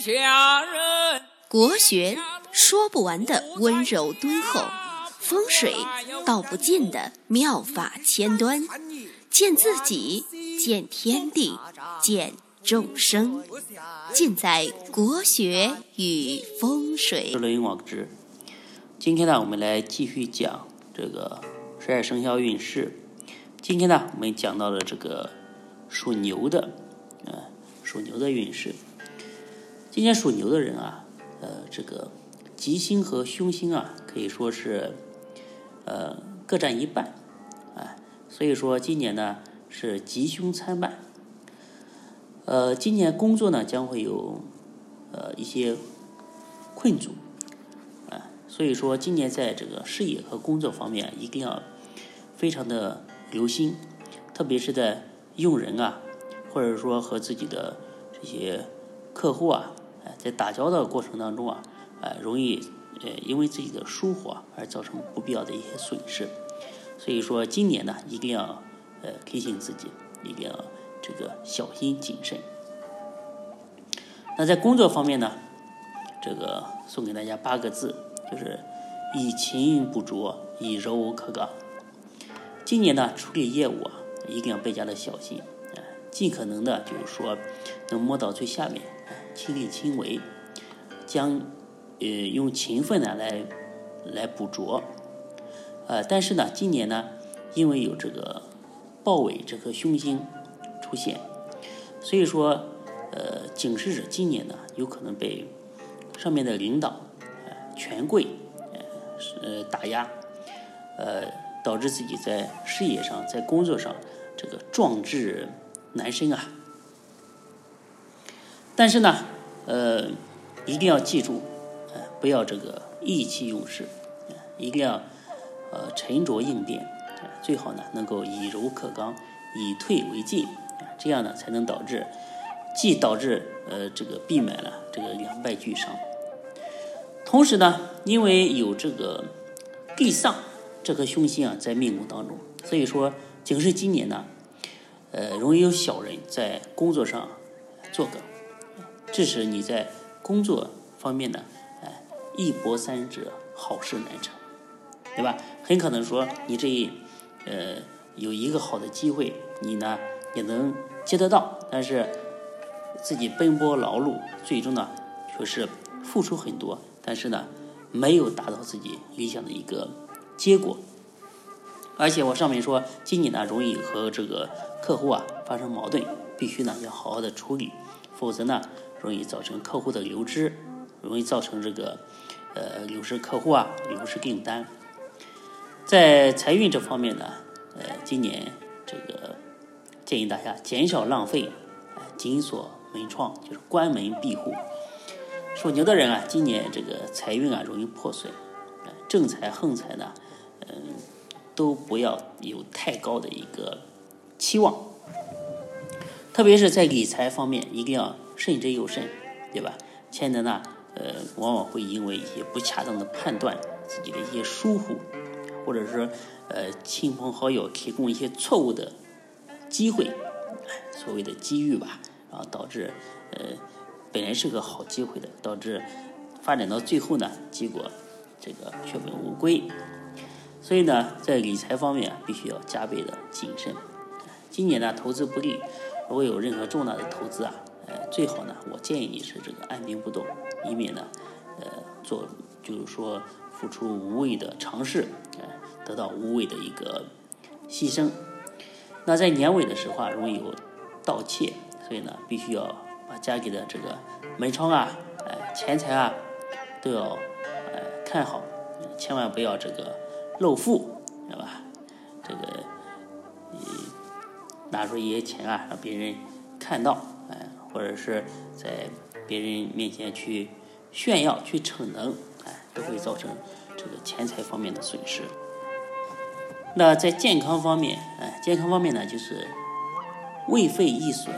下人。国学说不完的温柔敦厚，风水道不尽的妙法千端，见自己，见天地，见众生，尽在国学与风水。论云网之，今天呢，我们来继续讲这个十二生肖运势。今天呢，我们讲到了这个属牛的，呃，属牛的运势。今年属牛的人啊。呃，这个吉星和凶星啊，可以说是呃各占一半，啊，所以说今年呢是吉凶参半。呃，今年工作呢将会有呃一些困阻，啊，所以说今年在这个事业和工作方面一定要非常的留心，特别是在用人啊，或者说和自己的这些客户啊。在打交道过程当中啊，呃，容易呃因为自己的疏忽而造成不必要的一些损失，所以说今年呢一定要呃提醒自己，一定要这个小心谨慎。那在工作方面呢，这个送给大家八个字，就是以勤补拙，以柔克刚。今年呢处理业务啊，一定要倍加的小心，啊，尽可能的就是说能摸到最下面。亲力亲为，将呃用勤奋呢来来捕捉，呃，但是呢，今年呢，因为有这个豹尾这颗凶星出现，所以说呃警示着今年呢有可能被上面的领导权贵呃打压，呃导致自己在事业上在工作上这个壮志难伸啊。但是呢，呃，一定要记住，呃，不要这个意气用事，一定要呃沉着应变，最好呢能够以柔克刚，以退为进，这样呢才能导致既导致呃这个避免了这个两败俱伤，同时呢，因为有这个地丧这颗凶星啊在命宫当中，所以说警示今年呢，呃，容易有小人在工作上作梗。致使你在工作方面呢，哎，一波三折，好事难成，对吧？很可能说你这一呃有一个好的机会，你呢也能接得到，但是自己奔波劳碌，最终呢却是付出很多，但是呢没有达到自己理想的一个结果。而且我上面说，今年呢容易和这个客户啊发生矛盾，必须呢要好好的处理，否则呢。容易造成客户的流失，容易造成这个呃流失客户啊，流失订单。在财运这方面呢，呃，今年这个建议大家减少浪费，紧锁门窗，就是关门闭户。属牛的人啊，今年这个财运啊容易破损，正财横财呢，嗯，都不要有太高的一个期望，特别是在理财方面一定要。慎之又慎，对吧？前人呢，呃，往往会因为一些不恰当的判断，自己的一些疏忽，或者是呃亲朋好友提供一些错误的机会，所谓的机遇吧，然后导致呃本来是个好机会的，导致发展到最后呢，结果这个血本无归。所以呢，在理财方面必须要加倍的谨慎。今年呢，投资不利，如果有任何重大的投资啊。最好呢，我建议你是这个按兵不动，以免呢，呃，做就是说付出无谓的尝试，呃，得到无谓的一个牺牲。那在年尾的时候啊，容易有盗窃，所以呢，必须要把家里的这个门窗啊，哎，钱财啊，都要哎看好，千万不要这个露富，知道吧？这个你拿出一些钱啊，让别人看到。或者是在别人面前去炫耀、去逞能，哎，都会造成这个钱财方面的损失。那在健康方面，哎，健康方面呢，就是胃肺易损，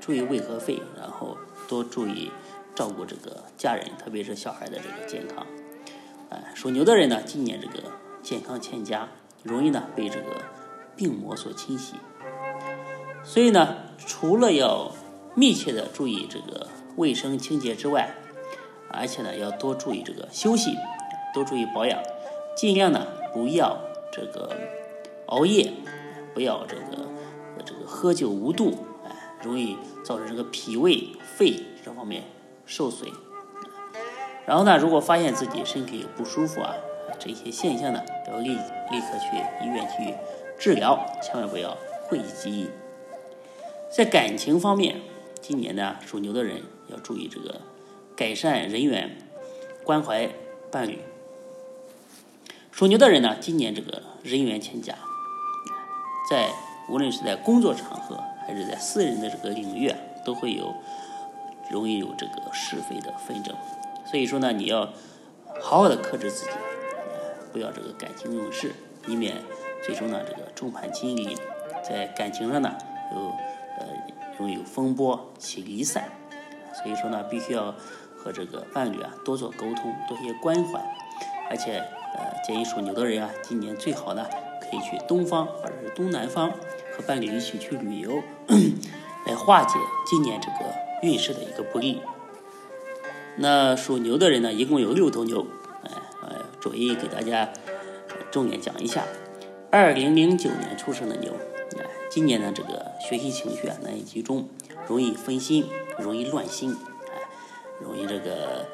注意胃和肺，然后多注意照顾这个家人，特别是小孩的这个健康。哎，属牛的人呢，今年这个健康欠佳，容易呢被这个病魔所侵袭。所以呢，除了要密切的注意这个卫生清洁之外，而且呢要多注意这个休息，多注意保养，尽量呢不要这个熬夜，不要这个这个喝酒无度，哎，容易造成这个脾胃肺这方面受损。然后呢，如果发现自己身体不舒服啊，这些现象呢，要立立刻去医院去治疗，千万不要讳疾忌医。在感情方面，今年呢，属牛的人要注意这个改善人缘，关怀伴侣。属牛的人呢，今年这个人缘欠佳，在无论是在工作场合还是在私人的这个领域，都会有容易有这个是非的纷争。所以说呢，你要好好的克制自己，不要这个感情用事，以免最终呢这个众叛亲离，在感情上呢有容易有风波起离散。所以说呢，必须要和这个伴侣啊多做沟通，多些关怀，而且呃建议属牛的人啊，今年最好呢可以去东方或者是东南方和伴侣一起去旅游，来化解今年这个运势的一个不利。那属牛的人呢，一共有六头牛，哎哎，逐一给大家重点讲一下。二零零九年出生的牛，哎，今年呢这个学习情绪啊难以集中，容易分心，容易乱心，哎，容易这个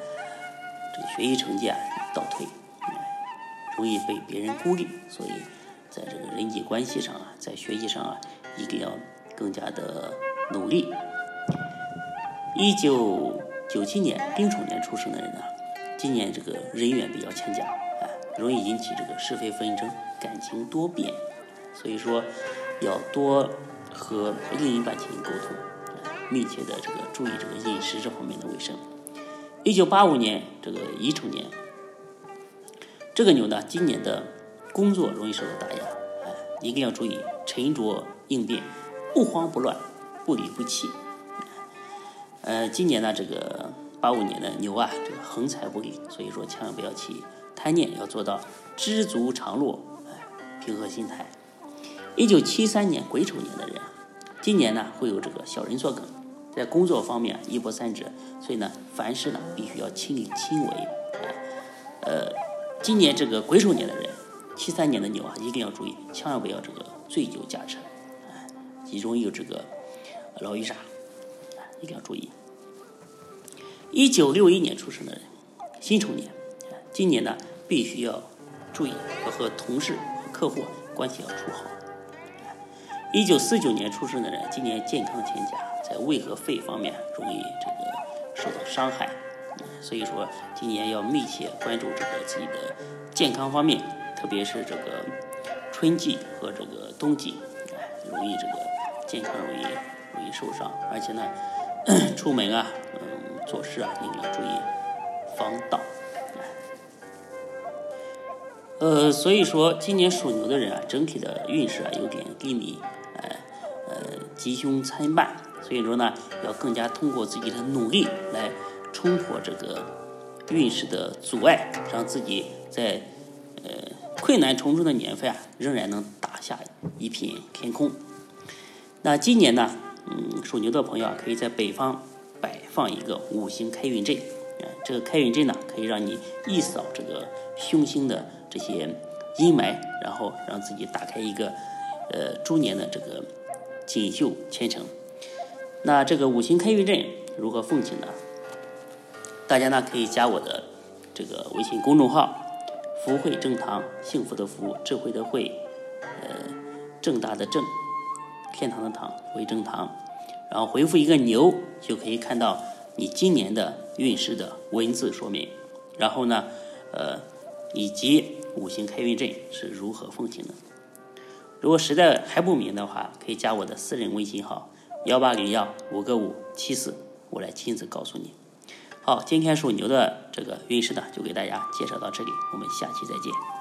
这个学习成绩啊倒退，容易被别人孤立，所以在这个人际关系上啊，在学习上啊，一定要更加的努力。一九。九七年丁丑年出生的人呢，今年这个人缘比较欠佳，哎，容易引起这个是非纷争，感情多变，所以说要多和另一半进行沟通，密切的这个注意这个饮食这方面的卫生。一九八五年这个乙丑年，这个牛呢，今年的工作容易受到打压，哎，一定要注意沉着应变，不慌不乱，不离不弃。呃，今年呢，这个八五年的牛啊，这个横财不利，所以说千万不要起贪念，要做到知足常乐，哎，平和心态。一九七三年癸丑年的人，今年呢会有这个小人作梗，在工作方面一波三折，所以呢，凡事呢必须要亲力亲为。呃，今年这个癸丑年的人，七三年的牛啊，一定要注意，千万不要这个醉酒驾车，哎，容易有这个劳郁煞。一定要注意，一九六一年出生的人，辛丑年，今年呢必须要注意，要和同事、和客户关系要处好。一九四九年出生的人，今年健康欠佳，在胃和肺方面容易这个受到伤害，所以说今年要密切关注这个自己的健康方面，特别是这个春季和这个冬季，容易这个健康容易容易受伤，而且呢。出门啊，嗯，做事啊，一定要注意防盗。呃，所以说今年属牛的人啊，整体的运势啊有点低迷，吉凶参半，所以说呢，要更加通过自己的努力来冲破这个运势的阻碍，让自己在呃困难重重的年份啊，仍然能打下一片天空。那今年呢？嗯，属牛的朋友啊，可以在北方摆放一个五行开运阵，啊，这个开运阵呢，可以让你一扫这个凶星的这些阴霾，然后让自己打开一个呃猪年的这个锦绣前程。那这个五行开运阵如何奉请呢？大家呢可以加我的这个微信公众号“福慧正堂”，幸福的福，智慧的慧，呃，正大的正。天堂的堂为正堂，然后回复一个牛，就可以看到你今年的运势的文字说明。然后呢，呃，以及五行开运阵是如何奉行的。如果实在还不明的话，可以加我的私人微信号幺八零幺五个五七四，我来亲自告诉你。好，今天属牛的这个运势呢，就给大家介绍到这里，我们下期再见。